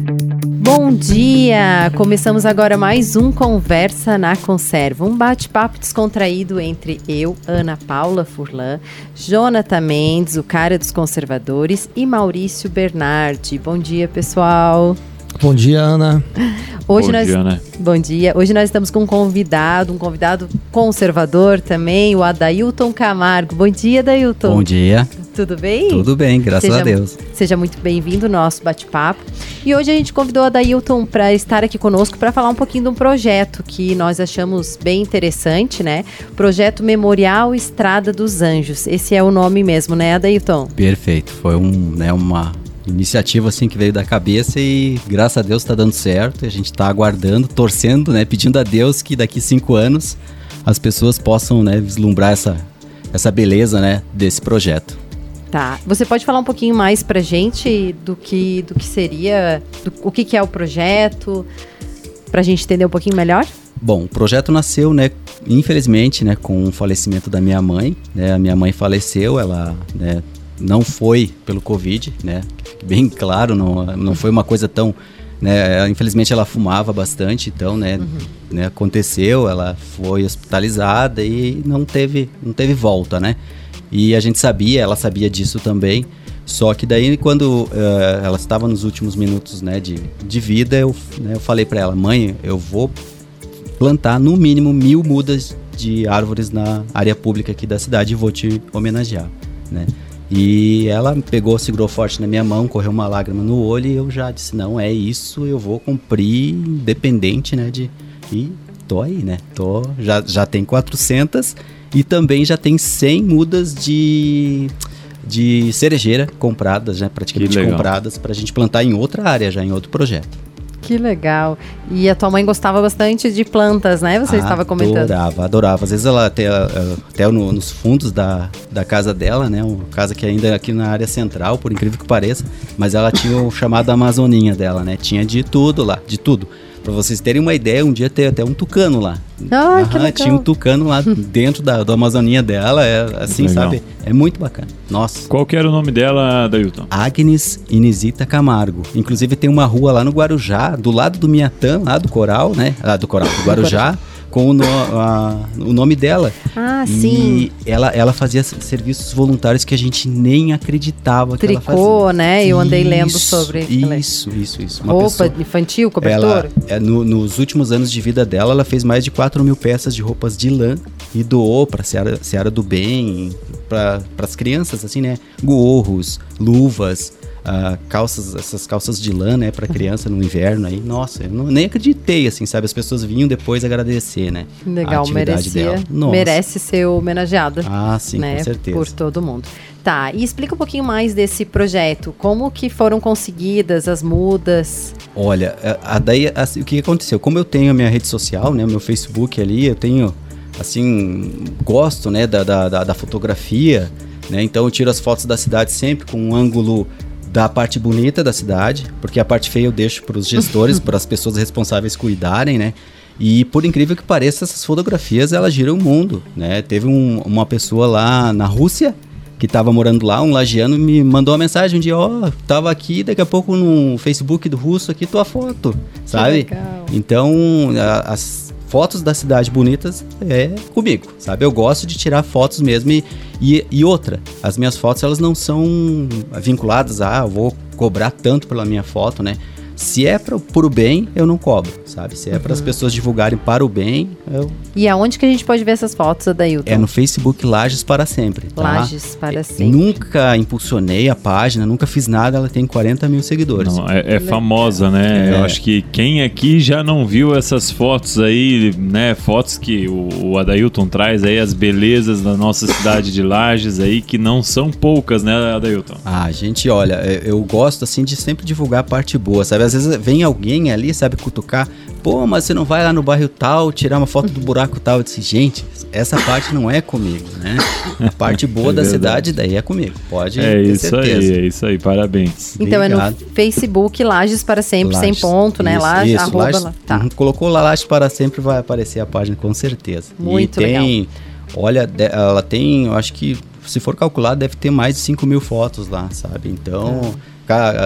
Bom dia! Começamos agora mais um Conversa na Conserva, um bate-papo descontraído entre eu, Ana Paula Furlan, Jonathan Mendes, o cara dos conservadores, e Maurício Bernardi. Bom dia, pessoal! Bom dia, Ana. Hoje Bom nós, dia, né? Bom dia. Hoje nós estamos com um convidado, um convidado conservador também, o Adailton Camargo. Bom dia, Adailton. Bom dia. Tudo bem? Tudo bem, graças seja, a Deus. Seja muito bem-vindo ao nosso bate-papo. E hoje a gente convidou a Dailton para estar aqui conosco para falar um pouquinho de um projeto que nós achamos bem interessante, né? Projeto Memorial Estrada dos Anjos. Esse é o nome mesmo, né, Adailton? Perfeito. Foi um, né, uma iniciativa assim que veio da cabeça e graças a Deus está dando certo. A gente está aguardando, torcendo, né, pedindo a Deus que daqui cinco anos as pessoas possam, né, vislumbrar essa essa beleza, né, desse projeto. Tá. Você pode falar um pouquinho mais pra gente do que, do que seria, do, o que, que é o projeto, pra gente entender um pouquinho melhor? Bom, o projeto nasceu, né, infelizmente, né, com o falecimento da minha mãe, né, a minha mãe faleceu, ela, né, não foi pelo Covid, né, bem claro, não, não foi uma coisa tão, né, infelizmente ela fumava bastante, então, né, uhum. né, aconteceu, ela foi hospitalizada e não teve, não teve volta, né, e a gente sabia, ela sabia disso também. Só que daí, quando uh, ela estava nos últimos minutos né, de, de vida, eu, né, eu falei para ela, mãe, eu vou plantar no mínimo mil mudas de árvores na área pública aqui da cidade e vou te homenagear, né? E ela pegou, segurou forte na minha mão, correu uma lágrima no olho e eu já disse, não, é isso, eu vou cumprir, independente, né, de... E tô aí, né? Tô, já, já tem 400 e também já tem 100 mudas de de cerejeira compradas, né, praticamente compradas para a gente plantar em outra área já, em outro projeto. Que legal. E a tua mãe gostava bastante de plantas, né? Você estava comentando. Adorava, adorava. Às vezes ela até, até no, nos fundos da, da casa dela, né? Uma casa que ainda é aqui na área central, por incrível que pareça. Mas ela tinha o chamado Amazoninha dela, né? Tinha de tudo lá, de tudo. Pra vocês terem uma ideia, um dia tem até um tucano lá. Ah, que legal. Tinha um tucano lá dentro da, da Amazoninha dela, é assim, legal. sabe? É muito bacana. Nossa. Qual que era o nome dela, Dailton? Agnes Inesita Camargo. Inclusive tem uma rua lá no Guarujá, do lado do Miatã, lá do Coral, né? Lá do Coral, do Guarujá com o, no, a, o nome dela. Ah, e sim. ela, ela fazia serviços voluntários que a gente nem acreditava Tricô, que ela fazia. né? Eu andei isso, lendo sobre. Isso, isso, isso. Uma Roupa pessoa, infantil, cobertor? Ela, é, no, nos últimos anos de vida dela, ela fez mais de 4 mil peças de roupas de lã e doou para Seara, Seara do Bem, para as crianças, assim, né? Gorros, luvas, uh, calças, essas calças de lã, né, para criança no inverno aí. Nossa, eu não, nem acreditei, assim, sabe? As pessoas vinham depois agradecer, né? Legal, merecia, merece ser homenageada. Ah, sim, né, com certeza. Por todo mundo. Tá, e explica um pouquinho mais desse projeto. Como que foram conseguidas as mudas? Olha, a, a daí, assim, o que aconteceu? Como eu tenho a minha rede social, né, meu Facebook ali, eu tenho, assim, gosto, né, da, da, da fotografia, né, então eu tiro as fotos da cidade sempre com um ângulo da parte bonita da cidade, porque a parte feia eu deixo para os gestores, para as pessoas responsáveis cuidarem, né? E por incrível que pareça, essas fotografias elas giram o mundo, né? Teve um, uma pessoa lá na Rússia que estava morando lá, um lagiano, me mandou uma mensagem um dia, ó, oh, tava aqui, daqui a pouco no Facebook do russo aqui tua foto, sabe? Então, a, as fotos da cidade bonitas é comigo, sabe? Eu gosto de tirar fotos mesmo e, e, e outra, as minhas fotos elas não são vinculadas a, ah, vou cobrar tanto pela minha foto, né? Se é para o bem, eu não cobro, sabe? Se é uhum. para as pessoas divulgarem para o bem, eu. E aonde que a gente pode ver essas fotos, Adailton? É no Facebook Lages para Sempre. Tá? Lages para Sempre. Nunca impulsionei a página, nunca fiz nada, ela tem 40 mil seguidores. Não, é, é famosa, né? É. Eu acho que quem aqui já não viu essas fotos aí, né? Fotos que o, o Adailton traz aí, as belezas da nossa cidade de Lages aí, que não são poucas, né, Adailton? Ah, gente, olha, eu gosto assim de sempre divulgar a parte boa, sabe? Às vezes vem alguém ali, sabe, cutucar. Pô, mas você não vai lá no bairro tal, tirar uma foto do buraco tal. Eu disse, gente, essa parte não é comigo, né? A parte boa é da cidade daí é comigo. Pode É isso certeza. aí, é isso aí, parabéns. Então Obrigado. é no Facebook Lages para sempre, Lages. sem ponto, né? Lages, isso, arroba Lages, lá. Tá. Uhum, colocou lá Lages para sempre, vai aparecer a página com certeza. Muito e tem, legal. olha, ela tem, eu acho que se for calcular, deve ter mais de 5 mil fotos lá, sabe? Então. É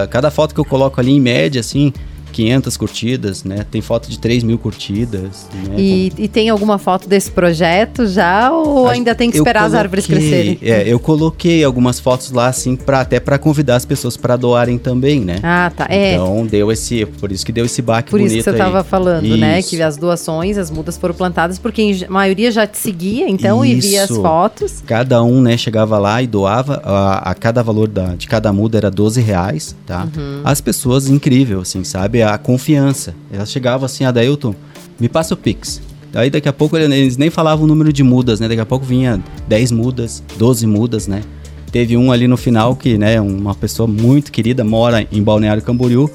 Cada foto que eu coloco ali, em média, assim, 500 curtidas, né? Tem foto de 3 mil curtidas. Né? E, e tem alguma foto desse projeto já ou Acho- ainda tem que esperar as árvores coloquei- crescerem? É, eu coloquei algumas fotos lá, assim, pra, até para convidar as pessoas para doarem também, né? Ah, tá. É. Então deu esse, por isso que deu esse baque Por bonito isso que você estava falando, né? Isso. Que as doações, as mudas foram plantadas, porque a maioria já te seguia, então, e via as Isso. fotos. Cada um, né, chegava lá e doava. A, a cada valor da, de cada muda era 12 reais, tá? Uhum. As pessoas, incrível, assim, sabe? A confiança. Elas chegavam assim, Adailton, me passa o Pix. Aí daqui a pouco eles nem falavam o número de mudas, né? Daqui a pouco vinha 10 mudas, 12 mudas, né? Teve um ali no final que, né, uma pessoa muito querida, mora em Balneário Camboriú.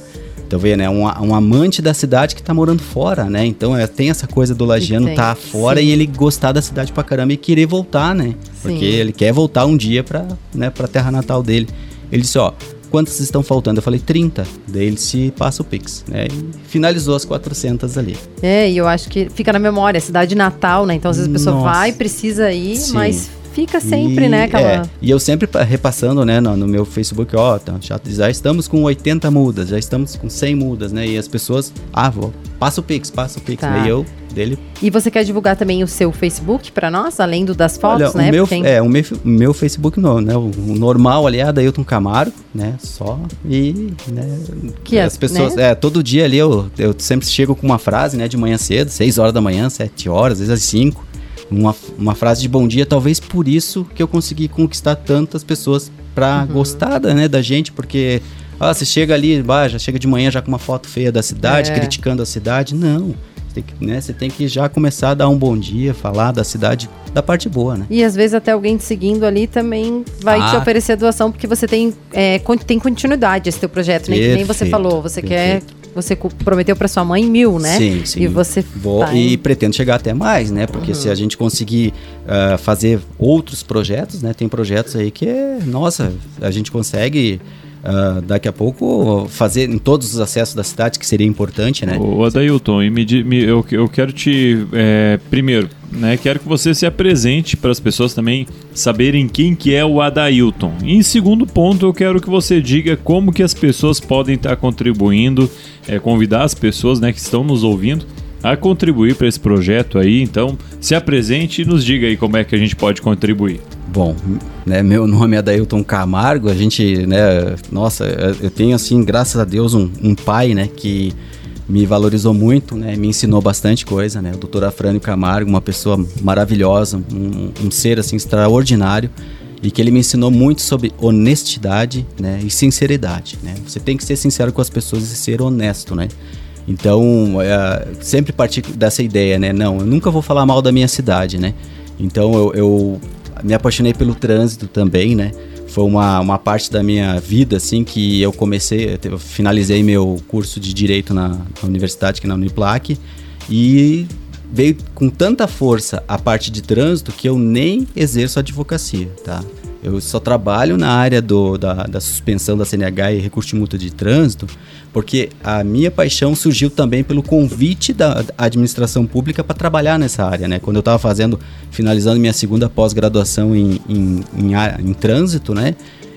Então, vê, né, um, um amante da cidade que tá morando fora, né? Então, é, tem essa coisa do lagiano tá fora sim. e ele gostar da cidade pra caramba e querer voltar, né? Porque Sim. ele quer voltar um dia pra, né, pra terra natal dele. Ele disse, ó, quantas estão faltando? Eu falei, 30. Daí ele se passa o Pix, né? E finalizou as 400 ali. É, e eu acho que fica na memória, cidade natal, né? Então, às vezes a pessoa Nossa. vai, precisa ir, Sim. mas fica sempre, E, né? Aquela... é, e eu sempre pa- repassando, né, no, no meu Facebook, ó, tá, já, já estamos com 80 mudas, já estamos com 100 mudas, né? E as pessoas, ah, vou, passa o Pix, passa o Pix. Tá. Daí eu, dele, E você quer divulgar também o seu Facebook pra nós, além do das fotos, olha, né? o meu, Porque- é, o meu, meu Facebook não, né? O, o normal ali é Adailton Camargo, né? Só e, né? Que as é, pessoas, né? é, todo dia ali eu, eu sempre chego com uma frase, né? De manhã cedo, 6 horas da manhã, 7 horas, às vezes às 5. Uma, uma frase de bom dia, talvez por isso que eu consegui conquistar tantas pessoas pra Uhum. gostar da, né, da gente, porque ah, você chega ali, bah, já chega de manhã já com uma foto feia da cidade, É. criticando a cidade. Não. Você tem, que, né, você tem que já começar a dar um bom dia, falar da cidade, da parte boa, né? E às vezes até alguém te seguindo ali também vai te Ah. oferecer doação, porque você tem, é, tem continuidade esse teu projeto, né? Que nem você falou, você quer. perfeito. Você co- prometeu pra sua mãe mil, né? Sim, sim. E você Vou, tá e pretendo chegar até mais, né? Porque se a gente conseguir ah, fazer outros projetos, né? Tem projetos aí que nossa, a gente consegue ah, daqui a pouco fazer em todos os acessos da cidade, que seria importante, né? Ô Adailton, e me me- eu, eu quero te. é, primeiro, né, quero que você se apresente para as pessoas também saberem quem que é o Adailton. E em segundo ponto, eu quero que você diga como que as pessoas podem estar contribuindo, é, convidar as pessoas né, que estão nos ouvindo a contribuir para esse projeto aí. Então, se apresente e nos diga aí como é que a gente pode contribuir. Bom, né, meu nome é Dailton Camargo, a gente, né, nossa, eu tenho assim, graças a Deus, um, um pai, né, que me valorizou muito, né, me ensinou bastante coisa, né, o doutor Afrânio Camargo, uma pessoa maravilhosa, um, um ser, assim, extraordinário, e que ele me ensinou muito sobre honestidade, né, e sinceridade, né, você tem que ser sincero com as pessoas e ser honesto, né, então, é, sempre parti dessa ideia, né? Não, eu nunca vou falar mal da minha cidade, né? Então, eu, eu me apaixonei pelo trânsito também, né? Foi uma, uma parte da minha vida, assim, que eu comecei, eu finalizei meu curso de Direito na, na universidade, que é na Uniplac, e veio com tanta força a parte de trânsito que eu nem exerço advocacia, tá? Eu só trabalho na área do, da, da suspensão da CNH e recurso de multa de trânsito, porque a minha paixão surgiu também pelo convite da administração pública para trabalhar nessa área, né? Quando eu estava fazendo, finalizando minha segunda pós-graduação em, em, em, em trânsito, né?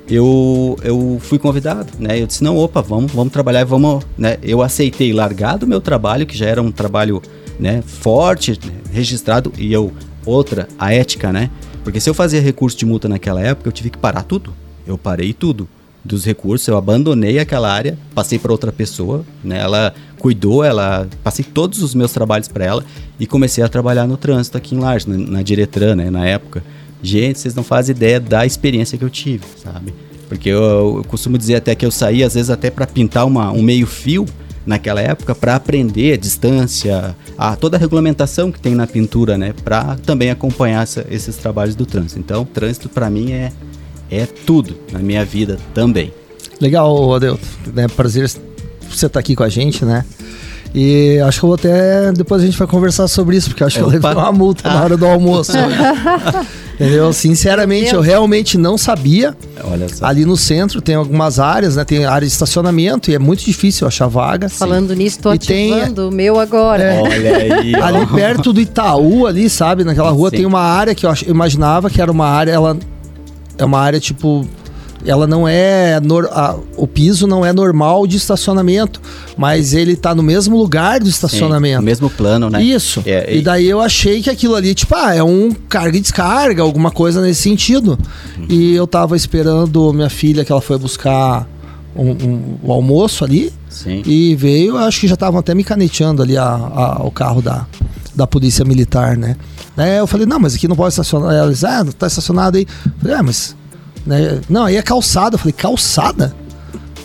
Eu, eu fui convidado, né? Eu disse, não, opa, vamos, vamos trabalhar, vamos, né? Eu aceitei largar do meu trabalho, que já era um trabalho, né, forte, registrado, e eu, outra, a ética, né? Porque se eu fazia recurso de multa naquela época, eu tive que parar tudo. Eu parei tudo dos recursos, eu abandonei aquela área, passei para outra pessoa, né? Ela cuidou, ela passei todos os meus trabalhos para ela e comecei a trabalhar no trânsito aqui em Lages, na, na Diretran, né, na época. Gente, vocês não fazem ideia da experiência que eu tive, sabe? Porque eu, eu costumo dizer até que eu saía às vezes até para pintar uma, um meio fio naquela época para aprender a distância, a toda a regulamentação que tem na pintura, né, para também acompanhar essa- esses trabalhos do trânsito. Então, trânsito para mim é é tudo na minha vida também. Legal, Adelto. É prazer você estar aqui com a gente, né? E acho que eu vou até. Depois a gente vai conversar sobre isso, porque acho que eu Opa. levei uma multa na hora do almoço. Entendeu? Sinceramente, eu realmente não sabia. Olha só. Ali no centro tem algumas áreas, né? Tem área de estacionamento e é muito difícil achar vaga. Falando nisso, tô E tem- ativando o meu agora. É. Olha aí, ó. Ali perto do Itaú, ali, sabe? Naquela rua Sim. tem uma área que eu imaginava que era uma área, ela é uma área tipo ela não é. a- o piso não é normal de estacionamento, mas ele tá no mesmo lugar do Sim, estacionamento. o mesmo plano, né? Isso. É, e e- daí eu achei que aquilo ali, tipo, ah, é um carga e descarga, alguma coisa nesse sentido. Uhum. E eu tava esperando minha filha, que ela foi buscar um- um- o almoço ali. Sim. E veio, acho que já estavam até me caneteando ali a, a- o carro da, da polícia militar, né? Aí eu falei, não, mas aqui não pode estacionar. Ela disse, ah, tá estacionado aí. Eu falei, ah, mas. Né? Não, aí é calçada. Eu falei, calçada?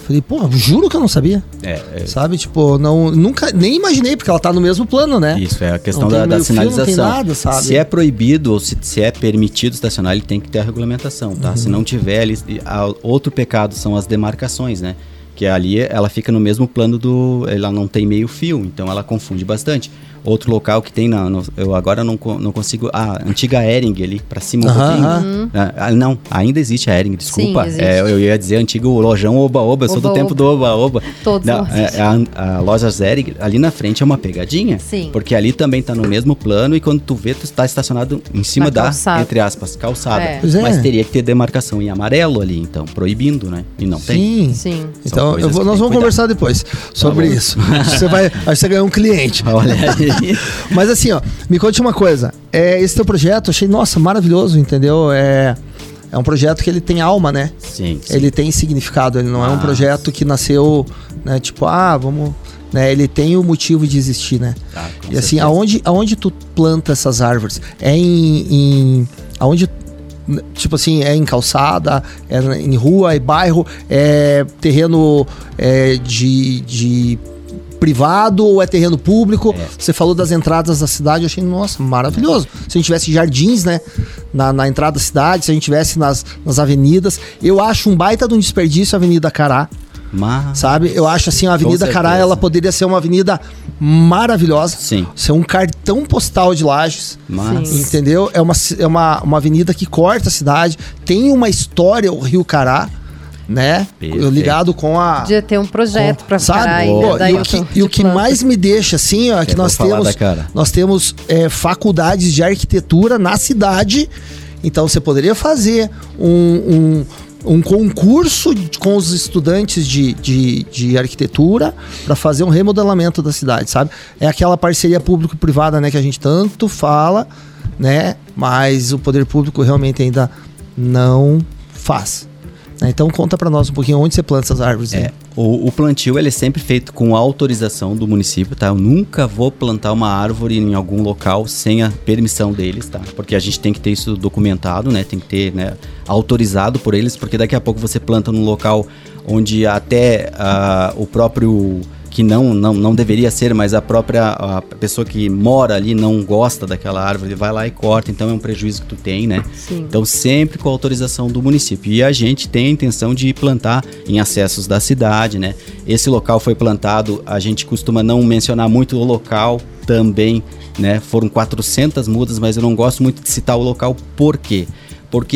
Falei, pô, juro que eu não sabia. É, é, Sabe? Tipo, não, nunca, nem imaginei, porque ela tá no mesmo plano, né? Isso, é a questão da, da meio fio, sinalização. nada? Se é proibido ou se, se é permitido estacionar, ele tem que ter a regulamentação, tá? Uhum. Se não tiver, ele, a- outro pecado são as demarcações, né? Que ali ela fica no mesmo plano do. Ela não tem meio fio, então ela confunde bastante. Outro local que tem na. no- eu agora não, não consigo. Ah, antiga Ering ali, pra cima um pouquinho. Ah, ah, não, ainda existe a Ering, desculpa. existe. É, eu ia dizer antigo lojão Oba-Oba, eu sou do tempo do Oba-Oba. Todos Não, nós. é, a, a loja Zering, ali na frente é uma pegadinha. Sim. Porque ali também tá no mesmo plano e quando tu vê, tu está estacionado em cima Na da, calçada. entre aspas, calçada. É. Pois é. Mas teria que ter demarcação em amarelo ali, então, proibindo, né? E não tem. Sim. Sim. Então, vou- nós vamos conversar depois sobre bom. isso. Você vai, que você ganhou um cliente. Olha aí. Mas assim, ó, me conte uma coisa. É, esse teu projeto, eu achei, nossa, maravilhoso, entendeu? É, é um projeto que ele tem alma, né? sim, sim. Ele tem significado, ele não é um Ah. projeto que nasceu, né, tipo, ah, vamos, né, ele tem o motivo de existir, né? Com e assim, certeza. aonde, aonde tu planta essas árvores? É em, em aonde tipo assim, é em calçada, é em rua, é bairro, é terreno é, de, de privado ou é terreno público? É. Você falou das entradas da cidade, eu achei, nossa, maravilhoso. Se a gente tivesse jardins, né, na, na entrada da cidade, se a gente tivesse nas, nas avenidas, eu acho um baita de um desperdício a Avenida Cará, Mas, sabe? Eu acho assim, a Avenida Cará, ela poderia ser uma avenida maravilhosa. Sim. Ser um cartão postal de Lages. mas. Entendeu? É uma, é uma, uma avenida que corta a cidade. Tem uma história, o Rio Cará, né? Perfeito. Ligado com a. Podia ter um projeto pra Sabe? aí. Pô, daí e o que, e o que mais me deixa assim, ó, é que Eu nós temos, nós temos é, faculdades de arquitetura na cidade. Então você poderia fazer um, um, um concurso com os estudantes de, de, de arquitetura para fazer um remodelamento da cidade, sabe? É aquela parceria público-privada, né, que a gente tanto fala, né? Mas o poder público realmente ainda não faz. Né? Então conta para nós um pouquinho onde você planta essas árvores. É, né? o, o plantio ele é sempre feito com autorização do município, tá? Eu nunca vou plantar uma árvore em algum local sem a permissão deles, tá? Porque a gente tem que ter isso documentado, né? Tem que ter, né, autorizado por eles, porque daqui a pouco você planta num local onde até ah, o próprio que não, não, não deveria ser, mas a própria a pessoa que mora ali não gosta daquela árvore, vai lá e corta, então é um prejuízo que tu tem, né? Sim. Então, sempre com autorização do município. E a gente tem a intenção de plantar em acessos da cidade, né? Esse local foi plantado, a gente costuma não mencionar muito o local também, né? Foram 400 mudas, mas eu não gosto muito de citar o local, por quê? Porque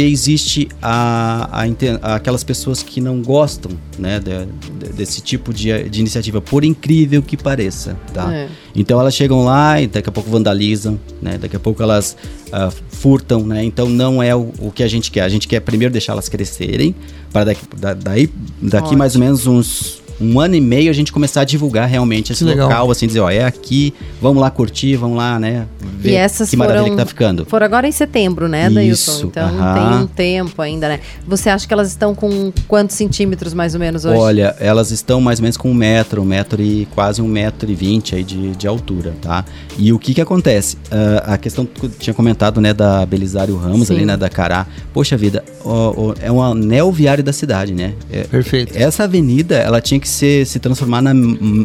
existe a, a aquelas pessoas que não gostam né, de- de- desse tipo de, de iniciativa, por incrível que pareça. Tá? É. Então elas chegam lá e daqui a pouco vandalizam, né? Daqui a pouco elas ah, furtam, né? Então não é o, o que a gente quer. A gente quer primeiro deixar elas crescerem, para daqui, da- daí, daqui Ótimo. mais ou menos uns um ano e meio a gente começar a divulgar realmente esse Que legal. local, assim, dizer, ó, é aqui, vamos lá curtir, vamos lá, né? Ver E essas que maravilha foram, que tá ficando. foram agora em setembro, né, Dailton? Isso, Então aham. tem um tempo ainda, né? Você acha que elas estão com quantos centímetros mais ou menos hoje? Olha, elas estão mais ou menos com um metro, um metro e quase um metro e vinte aí de, de altura, tá? E o que que acontece? Ah, a questão que eu tinha comentado, né, da Belisário Ramos Sim. ali, né, da Cará. Poxa vida, ó, ó, é um anel viário da cidade, né? É- Perfeito. essa avenida, ela tinha que ser, se transformar na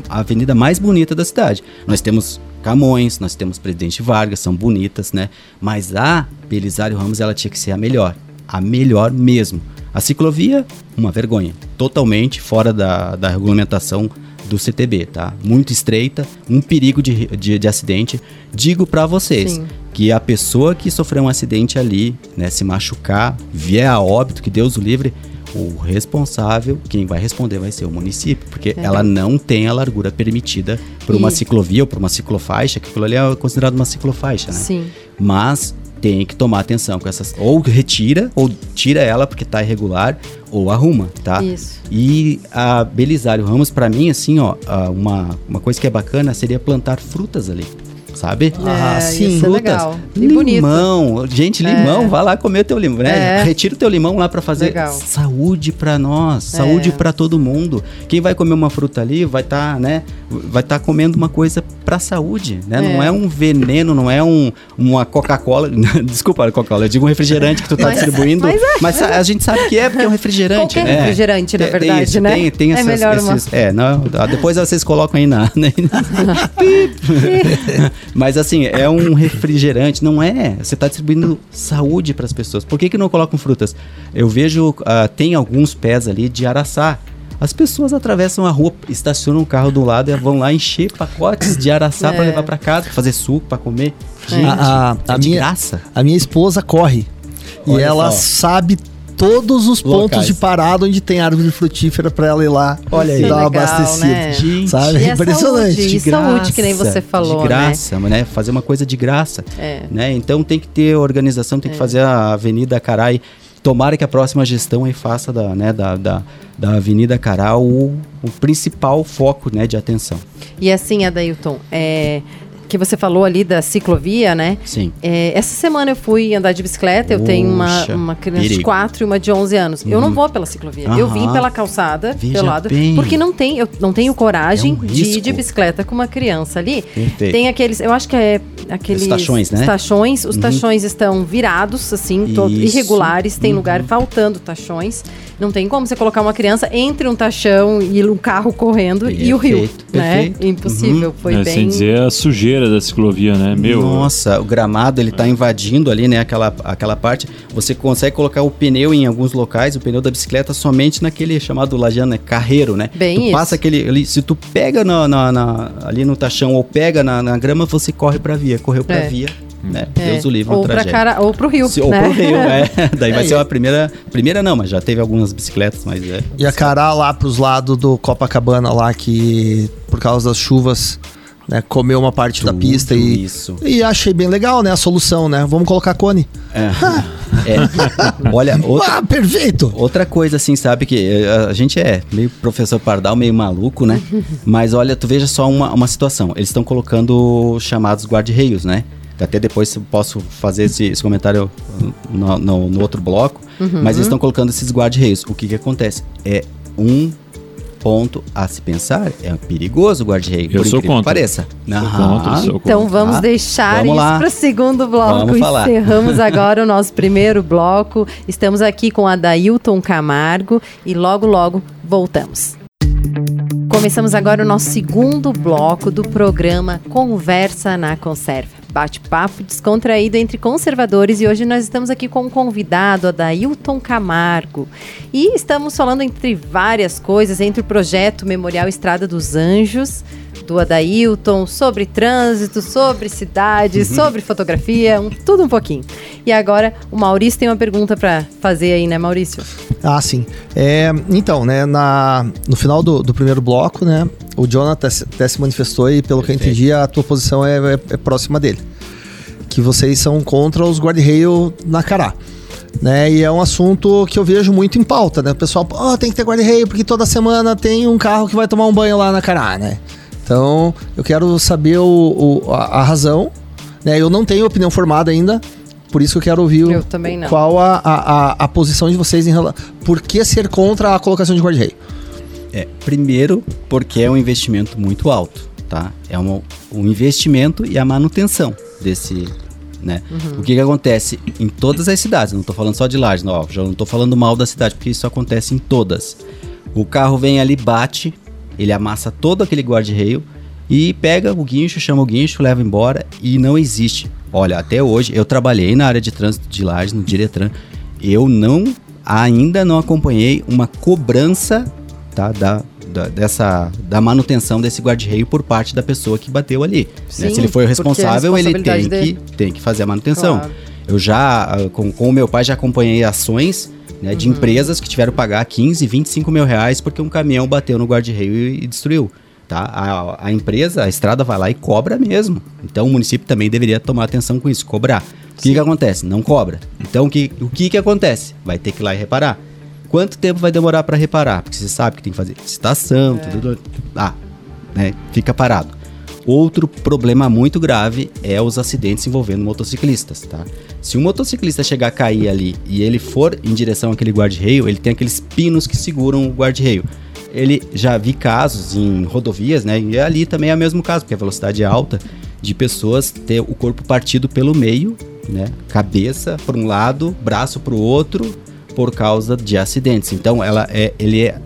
avenida mais bonita da cidade. Nós temos Camões, nós temos Presidente Vargas, são bonitas, né? Mas a Belisário Ramos, ela tinha que ser a melhor. A melhor mesmo. A ciclovia, uma vergonha. Totalmente fora da, da regulamentação do CTB, tá? Muito estreita, um perigo de, de, de acidente. Digo pra vocês Sim. que a pessoa que sofreu um acidente ali, né, se machucar, vier a óbito, que Deus o livre, o responsável, quem vai responder vai ser o município, porque É. ela não tem a largura permitida para uma E- ciclovia ou para uma ciclofaixa, que aquilo ali é considerado uma ciclofaixa, né? Sim. Mas tem que tomar atenção com essas. Ou retira, ou tira ela porque tá irregular, ou arruma, tá? Isso. E a Belisário Ramos, pra mim, assim, ó, uma, uma coisa que é bacana seria plantar frutas ali, sabe? Ah, é, sim, é frutas. E bonito. Limão, gente, limão, vai lá comer o teu limão, né? É. Retira o teu limão lá pra fazer Legal. saúde pra nós, saúde É. pra todo mundo. Quem vai comer uma fruta ali vai estar, né, vai estar comendo uma coisa pra saúde, né? Não É. é um veneno, não é um uma Coca-Cola, desculpa, Coca-Cola, eu digo um refrigerante que tu tá Mas- distribuindo, mas mas, é. a gente sabe que é porque é um refrigerante, Qualquer né? refrigerante, na Tem- tem verdade, isso, né? Tem, tem É essas, uma- esses, é, não, ah, depois vocês colocam aí na, né? Mas assim, é um refrigerante, não é? Você está distribuindo saúde para as pessoas. Por que, que não colocam frutas? Eu vejo, ah, tem alguns pés ali de araçá. As pessoas atravessam a rua, estacionam o carro do lado e vão lá encher pacotes de araçá para É. levar para casa, pra fazer suco, para comer. É. Gente, A- a- é a de minha- graça. A minha esposa corre. e Olha ela só. sabe todos os pontos Locais. de parada onde tem árvore frutífera pra ela ir lá Olha e aí. dar uma Legal, abastecida. né? Gente, Sabe? E É a impressionante. saúde, E saúde, que nem você falou, De graça, né? Fazer uma coisa de graça. É. né? Então tem que ter organização, tem que fazer a Avenida Carai. Tomara que a próxima gestão aí faça da, né, da, da, da Avenida Cará o, o principal foco né, de atenção. E assim, Adailton, é, que você falou ali da ciclovia, né? Sim. É, essa semana eu fui andar de bicicleta, eu tenho uma, uma criança de perigo. 4 e uma de 11 anos. Eu não vou pela ciclovia, eu vim Aham. pela calçada, Veja pelo lado, bem. porque não tem, eu não tenho coragem É um de ir de bicicleta com uma criança ali. Perfeito. Tem aqueles, eu acho que é aqueles Os tachões, né? tachões, os tachões estão virados assim, todos. Uhum. irregulares, tem lugar faltando tachões. Não tem como você colocar uma criança entre um tachão e um carro correndo e o rio, Perfeito, né? perfeito. Impossível, foi É, bem Sem dizer a sujeira da ciclovia, né? Meu, Nossa, o gramado ele tá invadindo ali, né, aquela, aquela parte. Você consegue colocar o pneu em alguns locais, o pneu da bicicleta somente naquele chamado Lajana, né, carreiro, né? Bem tu isso. passa aquele ali, se tu pega na, na- na- ali no tachão ou pega na, na grama, você corre pra via, correu pra É. via, né? É, Deus o livre, ou um tragédia. cara, ou pro rio, Se- Ou né? pro rio, é. Daí vai É, ser a primeira. Primeira não, mas já teve algumas bicicletas, mas é. E a Cará lá pros lados do Copacabana lá, que por causa das chuvas, né, comeu uma parte da Tudo pista e. isso. E achei bem legal, né? A solução, né? Vamos colocar cone. É. É. Olha, outra, Ah, perfeito! outra coisa assim, sabe, que eh, a gente é meio professor Pardal, meio maluco, né? Mas olha, tu veja só uma, uma situação. Eles estão colocando chamados guarda-reios, né? Até depois eu posso fazer esse, esse comentário no, no- no outro bloco. Mas eles estão colocando esses guarda-reios. O que que acontece? É um ponto a se pensar. É perigoso o guarda-reio. Eu por sou incrível que contra. Pareça. Sou Aham. contra, sou Então contra. vamos Tá? deixar Vamos isso lá. para o segundo bloco. Vamos falar. Encerramos agora o nosso primeiro bloco. Estamos aqui com a Dailton Camargo e logo, logo voltamos. Começamos agora o nosso segundo bloco do programa Conversa na Conserva. Bate-papo descontraído entre conservadores e hoje nós estamos aqui com um convidado, Adailton Camargo. E estamos falando entre várias coisas, entre o projeto Memorial Estrada dos Anjos, do Adailton, sobre trânsito, sobre cidade, sobre fotografia, um- tudo um pouquinho. E agora o Maurício tem uma pergunta para fazer aí, né, Maurício? Ah, sim. É, então, né, na, no final do, do primeiro bloco, né, o Jonathan até se manifestou e, pelo que eu Perfeito. entendi, a tua posição é, é- é próxima dele. Que vocês são contra os guarda-reio na Cará. Né, e é um assunto que eu vejo muito em pauta, né? O pessoal, ó, tem que ter guarda-reio porque toda semana tem um carro que vai tomar um banho lá na Cará, né? Então, eu quero saber o, o- a, a razão, né? Eu não tenho opinião formada ainda, por isso que eu quero ouvir o- Eu também não. qual a, a, a, posição de vocês em relação. Por que ser contra a colocação de guarda-reio? É, primeiro, porque é um investimento muito alto, tá? É um, um investimento e a manutenção desse, né? O que que acontece em todas as cidades, não tô falando só de Lages, não, ó, já não tô falando mal da cidade, porque isso acontece em todas. O carro vem ali, bate, ele amassa todo aquele guarda-reio e pega o guincho, chama o guincho, leva embora e não existe. Olha, até hoje, eu trabalhei na área de trânsito de Lages, no Diretran, eu não, ainda não acompanhei uma cobrança tá, da, da, dessa, da manutenção desse guarda-reio por parte da pessoa que bateu ali. né? Sim, Se ele foi o responsável, ele tem que, tem que fazer a manutenção. Claro. Eu já, ah, com, com o meu pai, já acompanhei ações né, Uhum. de empresas que tiveram que pagar 15, 25 mil reais porque um caminhão bateu no guarda-reio e, e destruiu. Tá? A, a empresa, a estrada vai lá e cobra mesmo. Então o município também deveria tomar atenção com isso, cobrar. O que, que acontece? Não cobra. Então o que, o que, que acontece? Vai ter que ir lá e reparar. Quanto tempo vai demorar para reparar? Porque você sabe que tem que fazer estação, tudo, tudo. Ah, né? Fica parado. Outro problema muito grave é os acidentes envolvendo motociclistas, tá? Se um motociclista chegar a cair ali e ele for em direção àquele guarda-reio, ele tem aqueles pinos que seguram o guarda-reio. Ele já vi casos em rodovias, né? E ali também é o mesmo caso, porque a velocidade é alta, de pessoas ter o corpo partido pelo meio, né? Cabeça por um lado, braço para o outro, por causa de acidentes. Então, ela é, ele é,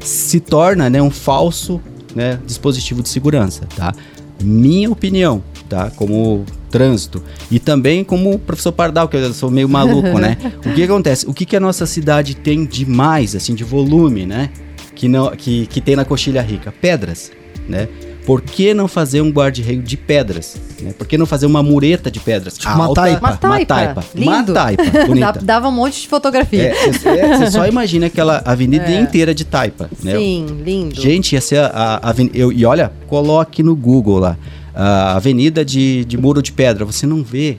se torna, né, um falso, né, dispositivo de segurança, tá? minha opinião, tá? Como trânsito. E também como professor Pardal, que eu sou meio maluco, né? O que acontece? O que, que a nossa cidade tem de mais, assim, de volume, né? Que, não, que, que tem na Coxilha Rica? Pedras, né? Por que não fazer um guarda-reio de pedras? Né? Por que não fazer uma mureta de pedras? Tipo uma taipa. Uma taipa. Uma taipa. Lindo. Uma taipa. Bonita. Dava um monte de fotografia. É, Você é, só imagina aquela avenida É. inteira de taipa. Né? Sim, lindo. Gente, ia ser a, a avenida. Eu, e olha, coloque no Google lá. A avenida de, de Muro de Pedra. Você não vê.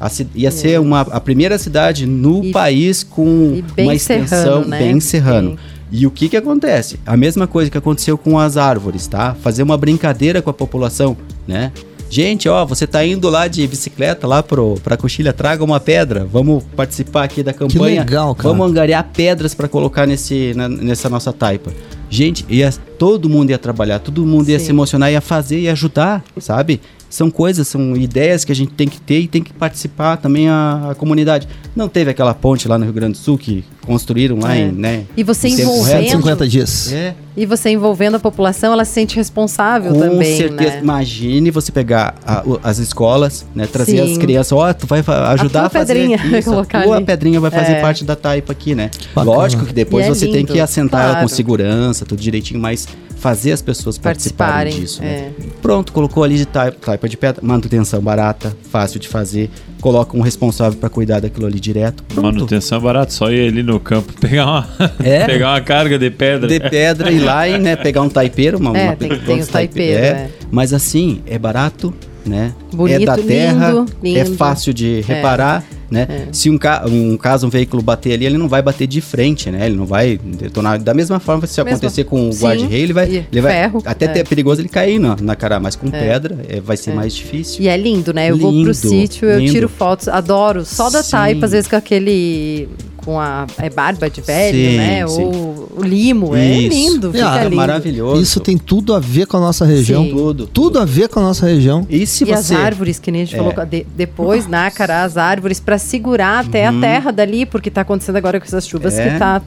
A ia ser uma, a primeira cidade no É. E- país com uma extensão serrano, né? bem serrano. Bem- E o que que acontece? A mesma coisa que aconteceu com as árvores, tá? Fazer uma brincadeira com a população, né? Gente, ó, você tá indo lá de bicicleta lá pro, pra Coxilha, traga uma pedra. Vamos participar aqui da campanha. legal, cara. Vamos angariar pedras para colocar nesse, na- nessa nossa taipa. Gente, ia, todo mundo ia trabalhar, todo mundo ia Sim. se emocionar, ia fazer, ia ajudar, sabe? São coisas, são ideias que a gente tem que ter e tem que participar também a, a comunidade. Não teve aquela ponte lá no Rio Grande do Sul que construíram lá É. em, né? E você envolvendo- reto? 150 dias. É, E você envolvendo a população, ela se sente responsável com também, certeza. né? Imagine você pegar a- o- as escolas, né? Trazer Sim. as crianças, ó, tu vai ajudar tua a fazer pedrinha, vai isso, colocar a tua ali. pedrinha vai fazer É. parte da taipa aqui, né? Bacana. Lógico que depois é você tem lindo, que assentar ela com claro. segurança, tudo direitinho, mas fazer as pessoas participarem, Participarem, disso, né? é. Pronto, colocou ali de taipa, taipa de pedra, manutenção barata, fácil de fazer, coloca um responsável para cuidar daquilo ali direto. Pronto. Manutenção é barato, só ir ali no campo pegar uma, É. pegar uma carga de pedra. de pedra e lá e né, pegar um taipeiro, uma, É, uma tem quantos os taipeiros, é. é. Mas assim, é barato, né? Bonito, é da terra, lindo, lindo. é fácil de reparar, né? é. Se um, ca um caso um veículo bater ali, ele não vai bater de frente, né? Ele não vai detonar. Da mesma forma, se Mesma- acontecer com o guarda-rei, ele vai, ele vai ferro, até é. ter perigoso ele cair na, na cara, mas com pedra é, vai ser É. mais difícil. E é lindo, né? Eu vou Lindo, pro sítio, eu lindo. tiro fotos, adoro. Só da Sim. taipa, às vezes com aquele. com a é barba de velho, Sim, né? sim. Ou o limo. É Isso. lindo, fica é lindo. maravilhoso. Isso tem tudo a ver com a nossa região. Sim. tudo. Tudo a ver com a nossa região. E se E você árvores, que nem a gente É. falou, de- depois, nácara, as árvores, pra segurar até Uhum. a terra dali, porque tá acontecendo agora com essas chuvas É. que tá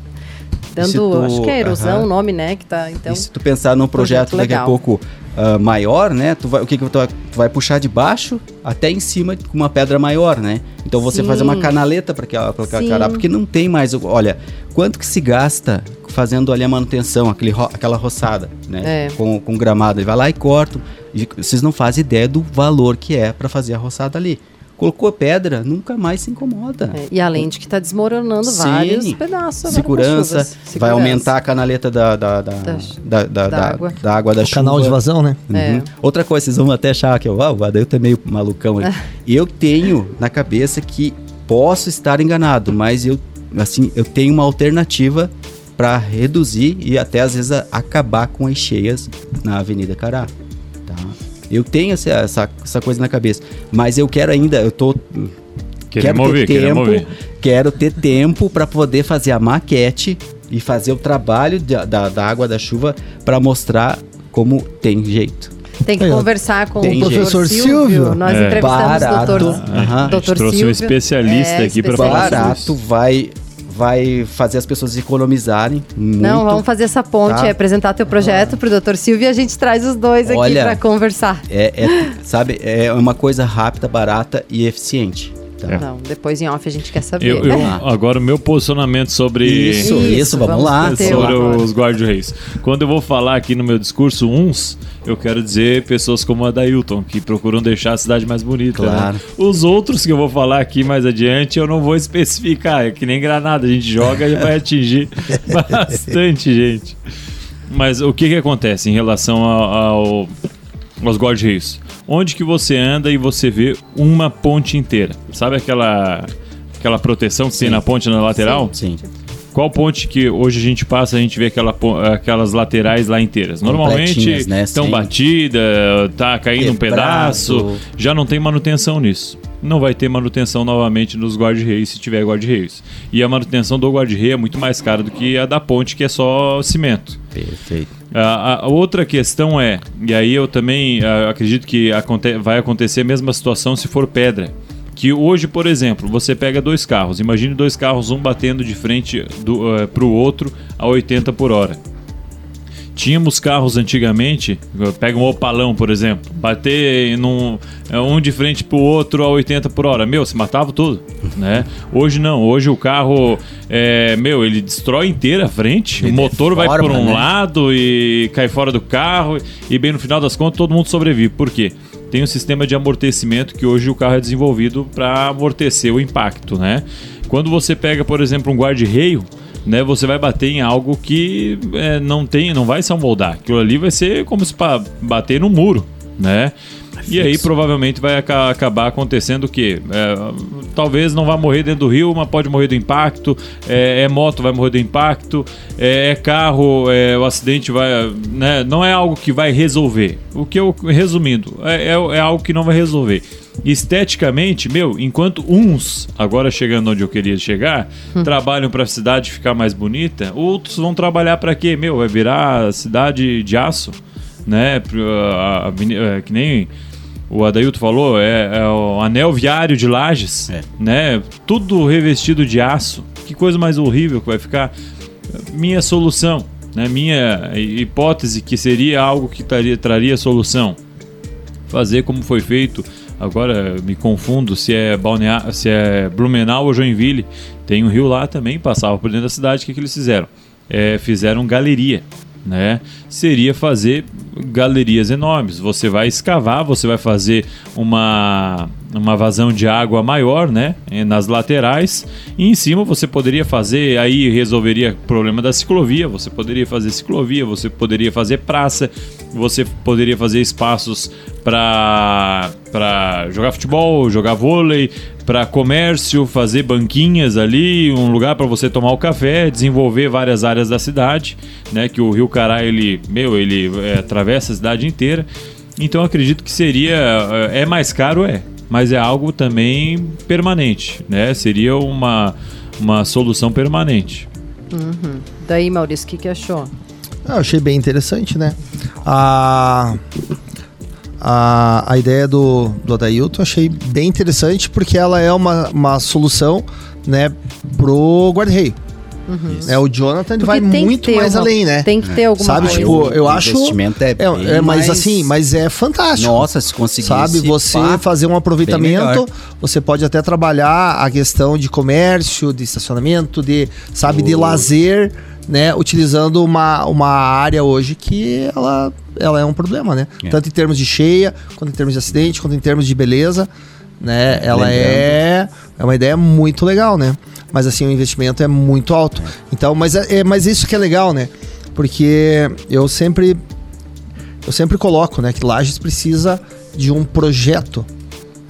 dando, tu- acho que é erosão aham. o nome, né? Que tá, então, e se tu pensar num projeto, projeto daqui a pouco ah, maior, né? Tu vai, o que, que tu vai, tu vai puxar de baixo até em cima com uma pedra maior, né? Então você Sim. faz uma canaleta para aquela, cara, porque não tem mais. Olha, quanto que se gasta fazendo ali a manutenção, aquele, aquela roçada, né? É. Com, com gramado. Ele vai lá e corta. E vocês não fazem ideia do valor que é para fazer a roçada ali. Colocou pedra, nunca mais se incomoda. é, e além de que tá desmoronando Sim. vários pedaços. Segurança, chuvas. vai Segurança. aumentar a canaleta da, da, da, Da- da, da, água. da água da O chuva. canal de vazão, né? Uhum. É. Outra coisa, vocês vão até achar que eu, ah, o Adailton é meio malucão. aí. eu tenho na cabeça que posso estar enganado, mas eu, assim, eu tenho uma alternativa para reduzir e até às vezes acabar com as cheias na Avenida Cará. Eu tenho essa, essa, essa coisa na cabeça, mas eu quero ainda, eu tô quero ouvir, ter tempo, quero ter tempo para poder fazer a maquete e fazer o trabalho da, da, da água da chuva para mostrar como tem jeito. Tem que ó, conversar com tem o professor Silvio. Silvio. Nós É. entrevistamos Barato. o doutor. Gente Doutor trouxe um especialista É, aqui para falar sobre Barato isso. vai, vai fazer as pessoas economizarem muito. Não, vamos fazer essa ponte, Tá. é apresentar teu projeto pro doutor Silvio e a gente traz os dois aqui Olha, pra conversar. É, é, sabe, é uma coisa rápida, barata e eficiente. Tá? É. Não, depois em off a gente quer saber. Eu, eu- Ah. agora, o meu posicionamento sobre. Isso, isso, vamos, vamos lá. vamos sobre lá. agora. os guarda-reis. Quando eu vou falar aqui no meu discurso uns, eu quero dizer pessoas como a Dailton, que procuram deixar a cidade mais bonita. Claro. né? Os outros que eu vou falar aqui mais adiante, eu não vou especificar. É que nem granada, a gente joga e vai atingir bastante gente. Mas o que que acontece em relação ao, ao- aos guarda-reis? Onde que você anda e você vê uma ponte inteira? Sabe aquela aquela proteção que tem na ponte na lateral? Sim. qual ponte que hoje a gente passa, a gente vê aquela, aquelas laterais lá inteiras? Normalmente né? estão Sim. batida, tá caindo um Quebrado. pedaço, já não tem manutenção nisso. Não vai ter manutenção novamente nos guarda-reios se tiver guarda-reios. E a manutenção do guarda-reio é muito mais cara do que a da ponte, que é só cimento. Perfeito. A, a outra questão é, e aí eu também ah, acredito que aconte- vai acontecer a mesma situação se for pedra. Que hoje, por exemplo, você pega dois carros, imagine dois carros, um batendo de frente para o outro a 80 por hora. Tínhamos carros antigamente, pega um opalão, por exemplo, bater num, é, um de frente pro outro a 80 por hora. Meu, se matava tudo, né? Hoje não, hoje o carro, é, meu, ele destrói inteira a frente, Ele o motor vai por deforma, um né? lado e cai fora do carro, e bem no final das contas todo mundo sobrevive. Por quê? Tem um sistema de amortecimento que hoje o carro é desenvolvido para amortecer o impacto, né? Quando você pega, por exemplo, um guarda-reio, né, você vai bater em algo que é, não tem, não vai se amoldar. Aquilo ali vai ser como se bater no muro, né? E aí provavelmente vai aca- acabar acontecendo o quê? É, talvez não vá morrer dentro do rio, mas pode morrer do impacto. É, é moto, vai morrer do impacto. É, é carro, é, o acidente vai. Né? Não é algo que vai resolver. O que eu, resumindo, é, é- é algo que não vai resolver. Esteticamente, meu, enquanto uns, agora chegando onde eu queria chegar, trabalham para a cidade ficar mais bonita, outros vão trabalhar para quê? Meu, vai virar cidade de aço, né? A- a aveni- é, que nem o Adailto falou, é, é o anel viário de Lages, É. né? Tudo revestido de aço. Que coisa mais horrível que vai ficar. Minha solução, né? Minha hipótese que seria algo que traria, traria solução fazer como foi feito. Agora me confundo se é Balnear, se é Blumenau ou Joinville. Tem um rio lá também, passava por dentro da cidade. O que, que eles fizeram? É, fizeram galeria, né? Seria fazer galerias enormes. Você vai escavar, você vai fazer uma uma vazão de água maior, né, eh, nas laterais, e em cima você poderia fazer, aí resolveria o problema da ciclovia, você poderia fazer ciclovia, você poderia fazer praça, você poderia fazer espaços para para jogar futebol, jogar vôlei, para comércio, fazer banquinhas ali, um lugar para você tomar o café, desenvolver várias áreas da cidade, né, que o Rio Cará ele, meu, ele eh, atravessa a cidade inteira. Então eu acredito que seria é mais caro é, mas é algo também permanente, né? Seria uma uma solução permanente. Daí, Maurício, o que, que achou? Ah, Eu achei bem interessante, né? A, a, a ideia do, do Adailton eu achei bem interessante porque ela é uma, uma solução, né, pro guarda-reio. É, o Jonathan ele vai muito mais uma- além, né? Tem que ter alguma Sabe, coisa. tipo, eu O acho- investimento é, É, é, mas mais- assim, mas é fantástico. Nossa, se conseguisse... Sabe, você pá, fazer um aproveitamento, você pode até trabalhar a questão de comércio, de estacionamento, de, sabe, de lazer, né, utilizando uma, uma área hoje que ela, ela é um problema, né? É. Tanto em termos de cheia, quanto em termos de acidente, quanto em termos de beleza, né? Ela é, é uma ideia muito legal, né? Mas assim, o investimento é muito alto. Então, mas é, é- mas isso que é legal, né? Porque eu sempre eu sempre coloco, né, que Lages precisa de um projeto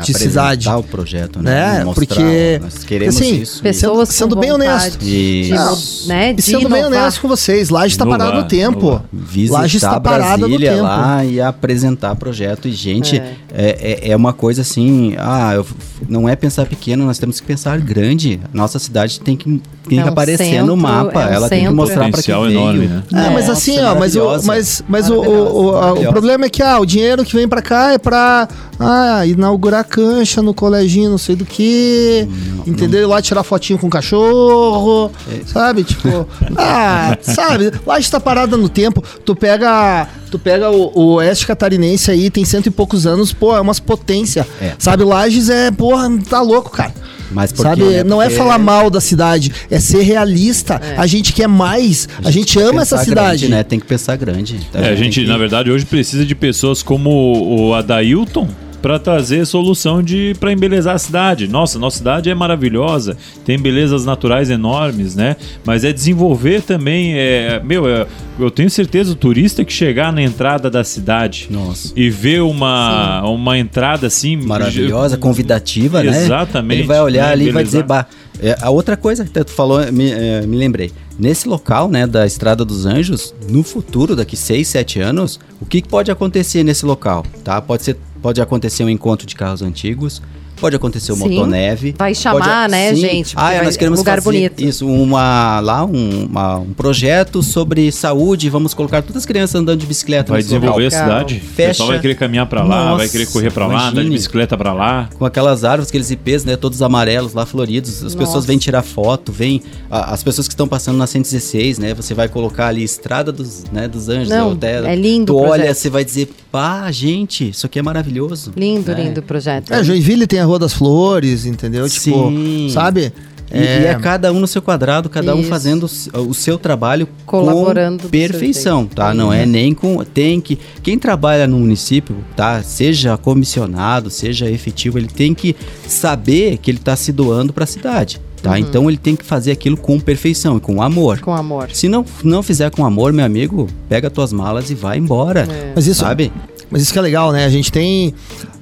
de Apresentar cidade. o projeto, Né? né? Mostrar, Porque- nós queremos assim, isso. Pessoas Sendo bem honesto. De, Isso. né, E de sendo bem honesto com vocês, Lages está parado no tempo. Lages está parada no tempo. lá e apresentar projeto. E, gente, É. é, é, é uma coisa assim, ah, eu- não é pensar pequeno, nós temos que pensar grande. Nossa cidade tem que, tem É que um aparecer centro, no mapa, é um ela tem que centro. mostrar para que Potencial veio. enorme, né? Ah, mas assim, ó, mas, o, mas, mas o, o, o, o problema é que ah, o dinheiro que vem pra cá é pra ah, inaugurar cancha no coleginho, não sei do que, entendeu? Ir lá tirar fotinho com o cachorro, É. sabe? Tipo, ah, sabe? Lá está parada no tempo. Tu pega, tu pega o, o oeste catarinense aí, tem cento e poucos anos, pô, é umas potência. É. Sabe? Lages é, porra, tá louco, cara. Mas por Sabe, quê, né? não é Porque falar mal da cidade, é ser realista. A gente quer mais, a gente, tem que ama essa cidade. grande, né? Tem que pensar grande. Então, É, a tem gente, que- na verdade, hoje precisa de pessoas como o Adailton para trazer solução de para embelezar a cidade. Nossa, nossa cidade é maravilhosa, tem belezas naturais enormes, né? Mas é desenvolver também, é, meu, é- eu tenho certeza o turista que chegar na entrada da cidade Nossa. e ver uma uma entrada assim Maravilhosa, convidativa, né? Exatamente, Ele vai olhar né? ali e vai dizer, bah, É, a outra coisa que tu falou, me, é, me lembrei. Nesse local, né, da Estrada dos Anjos, no futuro, daqui 6, 7 anos, o que, que pode acontecer nesse local, tá? Pode ser, pode acontecer um encontro de carros antigos, Pode acontecer o Sim. motoneve. Vai chamar, pode, né, sim. gente? Ah, é, nós queremos lugar fazer bonito. isso, uma lá um, uma- um projeto sobre saúde. Vamos colocar todas as crianças andando de bicicleta Vai nesse local. desenvolver a cidade. Fecha. O pessoal vai querer caminhar pra lá, Nossa, vai querer correr pra lá, andar de bicicleta pra lá. com aquelas árvores, aqueles ipês, né, todos amarelos lá floridos. As Nossa. pessoas vêm tirar foto, vêm a- as pessoas que estão passando na 116, né? Você vai colocar ali Estrada dos, né, dos Anjos, Não, até- é lindo Tu o olha, você vai dizer, pá, gente, isso aqui é maravilhoso. Lindo, É. lindo o projeto. É, Joinville tem a Rua das Flores, entendeu? Sim. Tipo, sabe? E e é, cada um no seu quadrado, cada um Isso. fazendo o se- o seu trabalho Colaborando do com perfeição, tá? Não é nem com tem que quem trabalha no município, tá? Seja comissionado, seja efetivo, ele tem que saber que ele tá se doando para a cidade, tá? Uhum. Então ele tem que fazer aquilo com perfeição e com amor. Com amor. Se não não fizer com amor, meu amigo, pega tuas malas e vai embora. É. Mas isso, Sabe? Mas isso que é legal, né? A gente tem.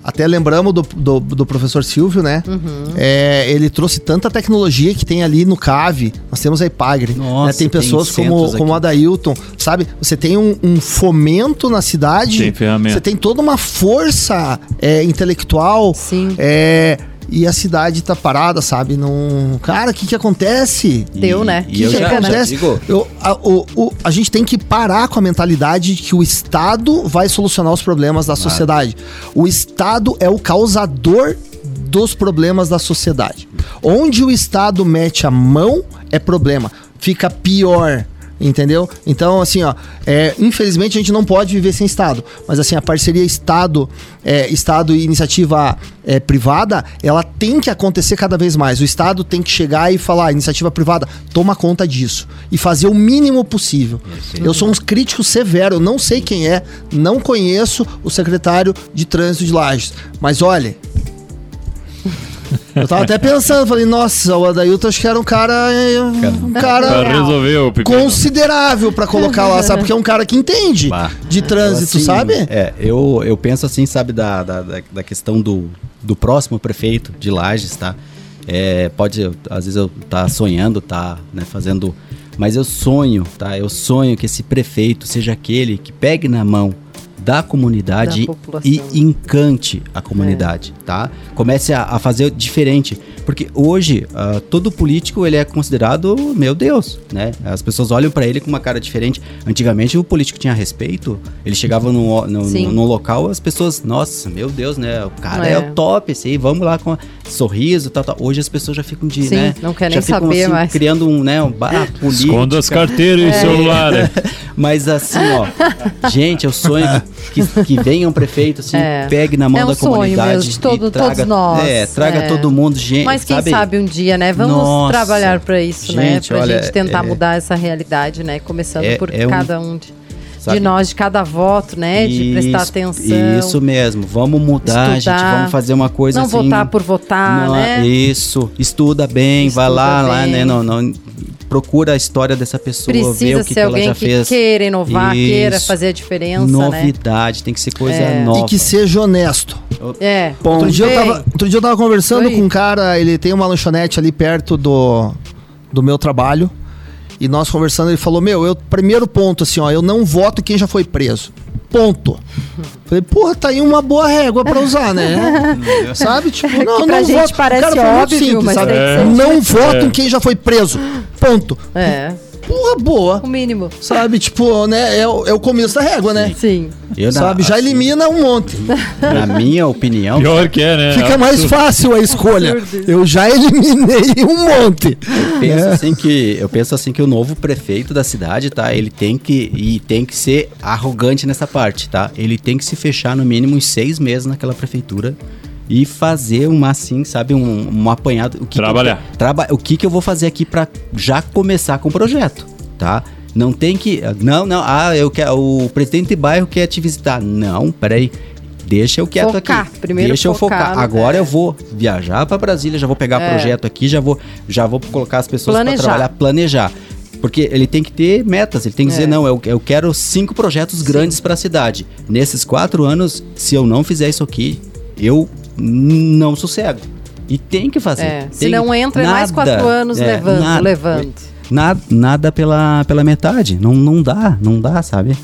Até lembramos do, do, do professor Silvio, né? Uhum. É, ele trouxe tanta tecnologia que tem ali no CAVE. Nós temos a Ipagre. Nossa, né? Tem tem pessoas como, centros como o aqui. Adailton, sabe? Você tem um, um fomento na cidade. Tem ferramenta. Você tem toda uma força é, intelectual. Sim. É, e a cidade tá parada, sabe? Não... Cara, o que que acontece? Deu, né? E Que já, já né? acontece? Eu, a, o- o- a gente tem que parar com a mentalidade de que o Estado vai solucionar os problemas da sociedade. O Estado é o causador dos problemas da sociedade. Onde o Estado mete a mão é problema. Fica pior. Entendeu? Então, assim, ó, é, infelizmente a gente não pode viver sem Estado. Mas assim, a parceria Estado, é, Estado e iniciativa é, privada, ela tem que acontecer cada vez mais. O Estado tem que chegar e falar, iniciativa privada, toma conta disso. E fazer o mínimo possível. Eu sou um crítico severo, eu não sei quem é, não conheço o secretário de trânsito de Lages. Mas olha. Eu tava até pensando, falei, nossa, o Adailton acho que era um cara. Um cara pepino. considerável pra colocar lá, sabe? Porque é um cara que entende Bah. de trânsito, Assim, sabe? É, eu, eu penso assim, sabe, da, da, da- da questão do, do próximo prefeito de Lages, tá? É, pode, às vezes eu tá sonhando, tá, né, fazendo... Mas eu sonho, tá? Eu sonho que esse prefeito seja aquele que pegue na mão da comunidade Da e encante a comunidade, tá? Comece a, a fazer diferente. Porque hoje, ah, todo político, ele é considerado, meu Deus, né? As pessoas olham pra ele com uma cara diferente. Antigamente, o político tinha respeito. Ele chegava no, no, Sim. no, no local, as pessoas, nossa, meu Deus, né? O cara é, É. o top, esse aí, vamos lá com a- sorriso, tal, tal. Hoje as pessoas já ficam de, Sim, né? não quer já nem ficam, saber assim, mais. criando um, né, um bar político. Esconda as carteiras É. e o celular. né? Mas assim, ó, gente, eu sonho que, que venha um prefeito, assim, É. pegue na mão É um da sonho comunidade. mesmo de todo- traga, todos nós, É, traga é. todo mundo, gente. Mas quem sabe, um dia, né? Vamos Nossa. trabalhar pra isso, né? Gente, Pra olha, gente tentar é- mudar essa realidade, né? Começando É- por é cada um de, sabe? de nós, de cada voto, né? De prestar Isso- atenção. Isso mesmo, vamos mudar, Estudar. gente, vamos fazer uma coisa Não assim. votar por votar, não- né? Isso, estuda bem, vai Estuda lá, lá, bem. né, não, não, procura a história dessa pessoa, vê Precisa o que, ser que ela alguém já que fez. queira inovar, queira Isso. fazer a diferença, né? Novidade, tem que ser coisa É. nova. E que seja honesto. É. Outro dia, eu tava, outro dia eu tava conversando Oi. com um cara, ele tem uma lanchonete ali perto do, do meu trabalho. E nós conversando, ele falou: Meu, eu, primeiro ponto, assim, ó, eu não voto quem já foi preso. Ponto. Falei, porra, tá aí uma boa régua pra usar, né? sabe? Tipo, não, Que pra não gente voto. parece Cara, óbvio, mas sabe? ser. Não voto É. em quem já foi preso. Ponto. É, Porra, boa. o mínimo. Sabe, tipo, né? É, o- é o começo da régua, né? Sim. Eu, na- Sabe, já assim, elimina um monte. Na minha opinião, Pior que é, né? Fica mais fácil a escolha. Eu já eliminei um monte. penso É. assim que eu penso assim que o novo prefeito da cidade, tá? Ele tem que e tem que ser arrogante nessa parte, tá? Ele tem que se fechar no mínimo uns seis meses naquela prefeitura e fazer uma assim, sabe, um, um apanhado. O que Trabalhar. Que eu, traba, o que que eu vou fazer aqui pra já começar com o projeto, tá? Não tem que, não, não. Ah, eu quero o presidente de bairro quer te visitar. Não, peraí. Deixa eu quieto Focar, aqui. primeiro Deixa eu focar focar. no- Agora é. eu vou viajar pra Brasília, já vou pegar É. projeto aqui, já vou, já vou colocar as pessoas para trabalhar, planejar. Porque ele tem que ter metas, ele tem que É. dizer, não, eu, eu quero cinco projetos grandes para a cidade. Nesses quatro anos, se eu não fizer isso aqui, eu não sossego. E tem que fazer. É, Tem se não entra, é mais quatro anos é, levando, nada, levando. Nada, nada pela, pela metade. Não, não dá, não dá, sabe?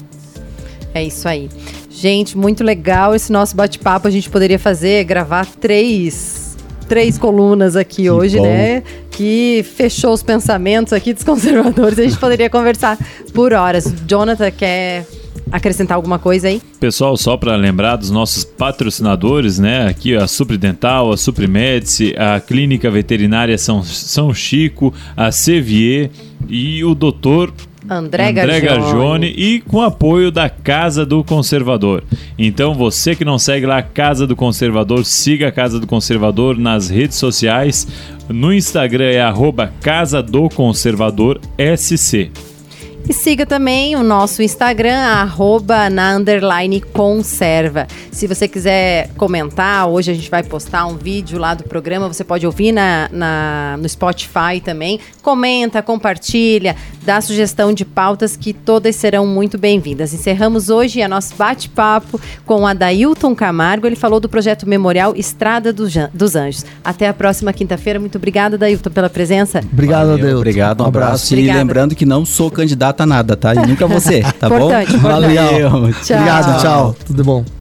É isso aí. Gente, muito legal esse nosso bate-papo. A gente poderia fazer, gravar três, três colunas aqui Que hoje, bom. né? Que fechou os pensamentos aqui dos conservadores. A gente poderia conversar por horas. Jonathan, quer acrescentar alguma coisa aí? Pessoal, só para lembrar dos nossos patrocinadores, né? Aqui a Supridental, a Suprimedici, a Clínica Veterinária São, São Chico, a Sevier e o doutor André Gargione. Gargione e com apoio da Casa do Conservador. Então, você que não segue lá a Casa do Conservador, siga a Casa do Conservador nas redes sociais. No Instagram é arroba Casa do Conservador SC. E siga também o nosso Instagram, arroba na underline conserva. Se você quiser comentar, hoje a gente vai postar um vídeo lá do programa, você pode ouvir na, na- no Spotify também. Comenta, compartilha, dá sugestão de pautas que todas serão muito bem-vindas. Encerramos hoje a nosso bate-papo com Adailton Camargo. Ele falou do projeto memorial Estrada dos Anjos. Até a próxima quinta-feira. Muito obrigada, Adailton, pela presença. Obrigado, Valeu, Adeus. Obrigado, um abraço. Obrigada. E lembrando que não sou candidato a nada, tá? E nunca você, tá bom? Importante, importante. Valeu. Tchau. Obrigado, tchau. Tudo bom.